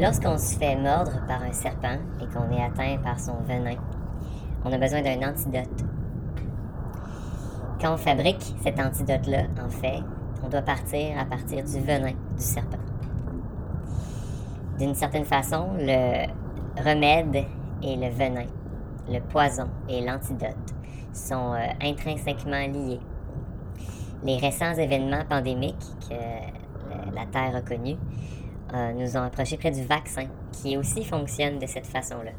Lorsqu'on se fait mordre par un serpent et qu'on est atteint par son venin, on a besoin d'un antidote. Quand on fabrique cet antidote-là, en fait, on doit partir à partir du venin du serpent. D'une certaine façon, le remède et le venin, le poison et l'antidote sont euh, intrinsèquement liés. Les récents événements pandémiques que la Terre a connus euh, nous ont approchés près du vaccin, qui aussi fonctionne de cette façon-là.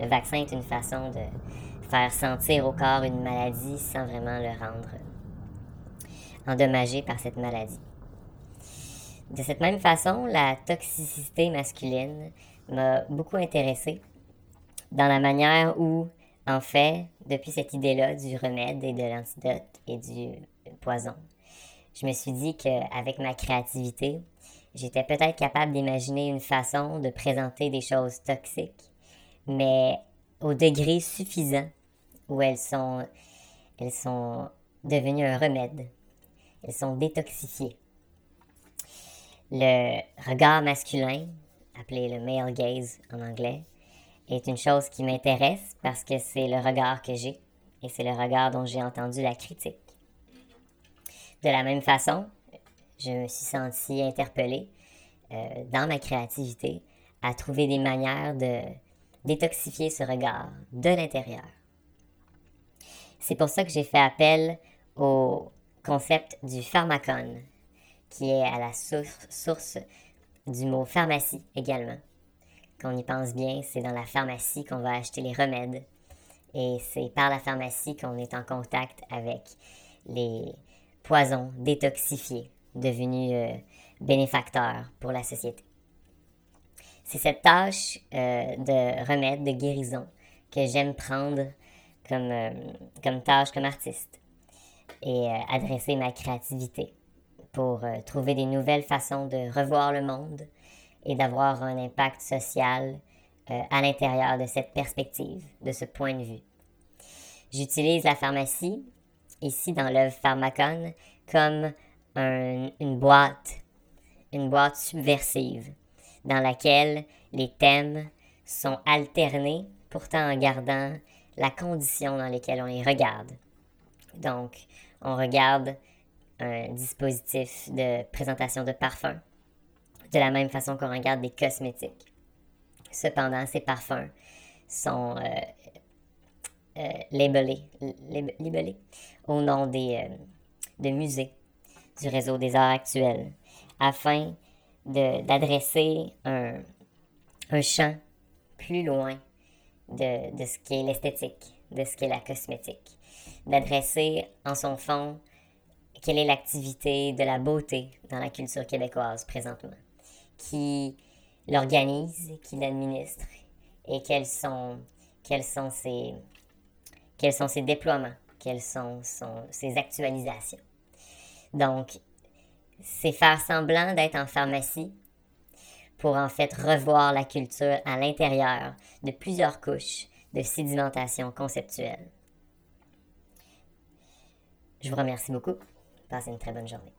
Le vaccin est une façon de faire sentir au corps une maladie sans vraiment le rendre endommagé par cette maladie. De cette même façon, la toxicité masculine m'a beaucoup intéressée dans la manière où, en fait, depuis cette idée-là du remède et de l'antidote et du poison, je me suis dit qu'avec ma créativité, j'étais peut-être capable d'imaginer une façon de présenter des choses toxiques, mais au degré suffisant où elles sont, elles sont devenues un remède. Elles sont détoxifiées. Le regard masculin, appelé le male gaze en anglais, est une chose qui m'intéresse parce que c'est le regard que j'ai et c'est le regard dont j'ai entendu la critique. De la même façon, je me suis sentie interpellée euh, dans ma créativité à trouver des manières de détoxifier ce regard de l'intérieur. C'est pour ça que j'ai fait appel au concept du pharmacon, qui est à la source, du mot pharmacie également. Quand on y pense bien, c'est dans la pharmacie qu'on va acheter les remèdes. Et c'est par la pharmacie qu'on est en contact avec les poisons détoxifiés, devenus euh, bénéfacteurs pour la société. C'est cette tâche euh, de remède, de guérison que j'aime prendre comme, euh, comme tâche comme artiste et euh, adresser ma créativité pour trouver des nouvelles façons de revoir le monde et d'avoir un impact social à l'intérieur de cette perspective, de ce point de vue. J'utilise la pharmacie, ici dans l'œuvre Pharmacon, comme une boîte, une boîte subversive, dans laquelle les thèmes sont alternés, pourtant en gardant la condition dans laquelle on les regarde. Donc, on regarde un dispositif de présentation de parfums, de la même façon qu'on regarde des cosmétiques. Cependant, ces parfums sont euh, euh, au nom des, euh, de musées du réseau des arts actuels afin d'adresser un, un champ plus loin de, de ce qu'est l'esthétique, de ce qu'est la cosmétique, d'adresser en son fond quelle est l'activité de la beauté dans la culture québécoise présentement, qui l'organise, qui l'administre et quels sont, quels sont ses, quels sont ses déploiements, quelles sont ses actualisations. Donc, c'est faire semblant d'être en pharmacie pour en fait revoir la culture à l'intérieur de plusieurs couches de sédimentation conceptuelle. Je vous remercie beaucoup. Passez une très bonne journée.